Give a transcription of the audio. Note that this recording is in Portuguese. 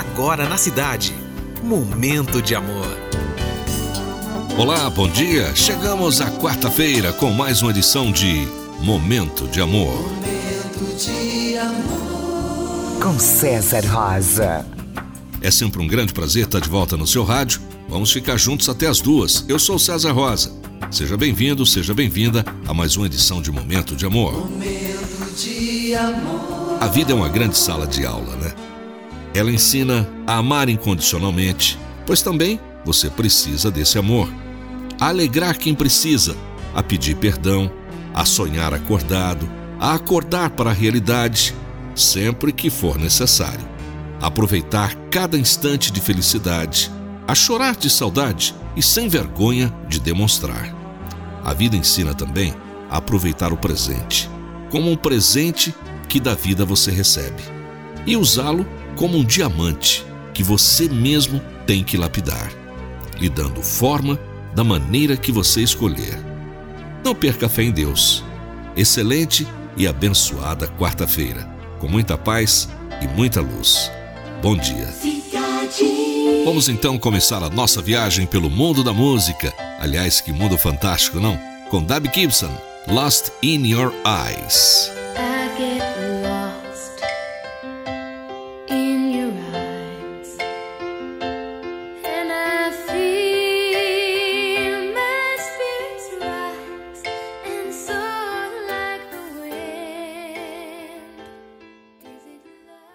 agora na cidade. Momento de amor. Olá, bom dia. Chegamos à quarta-feira com mais uma edição de Momento de Amor. Momento de amor. Com César Rosa. É sempre um grande prazer estar de volta no seu rádio. Vamos ficar juntos até as duas. Eu sou César Rosa. Seja bem-vindo, seja bem-vinda a mais uma edição de Momento de Amor. Momento de amor. A vida é uma grande sala de aula, né? Ela ensina a amar incondicionalmente, pois também você precisa desse amor. A alegrar quem precisa, a pedir perdão, a sonhar acordado, a acordar para a realidade, sempre que for necessário. Aproveitar cada instante de felicidade, a chorar de saudade e sem vergonha de demonstrar. A vida ensina também a aproveitar o presente, como um presente que da vida você recebe, e usá-lo como um diamante que você mesmo tem que lapidar, lhe dando forma da maneira que você escolher. Não perca fé em Deus. Excelente e abençoada quarta-feira, com muita paz e muita luz. Bom dia. Vamos então começar a nossa viagem pelo mundo da música. Aliás, que mundo fantástico, não? Com Debbie Gibson, Lost in Your Eyes.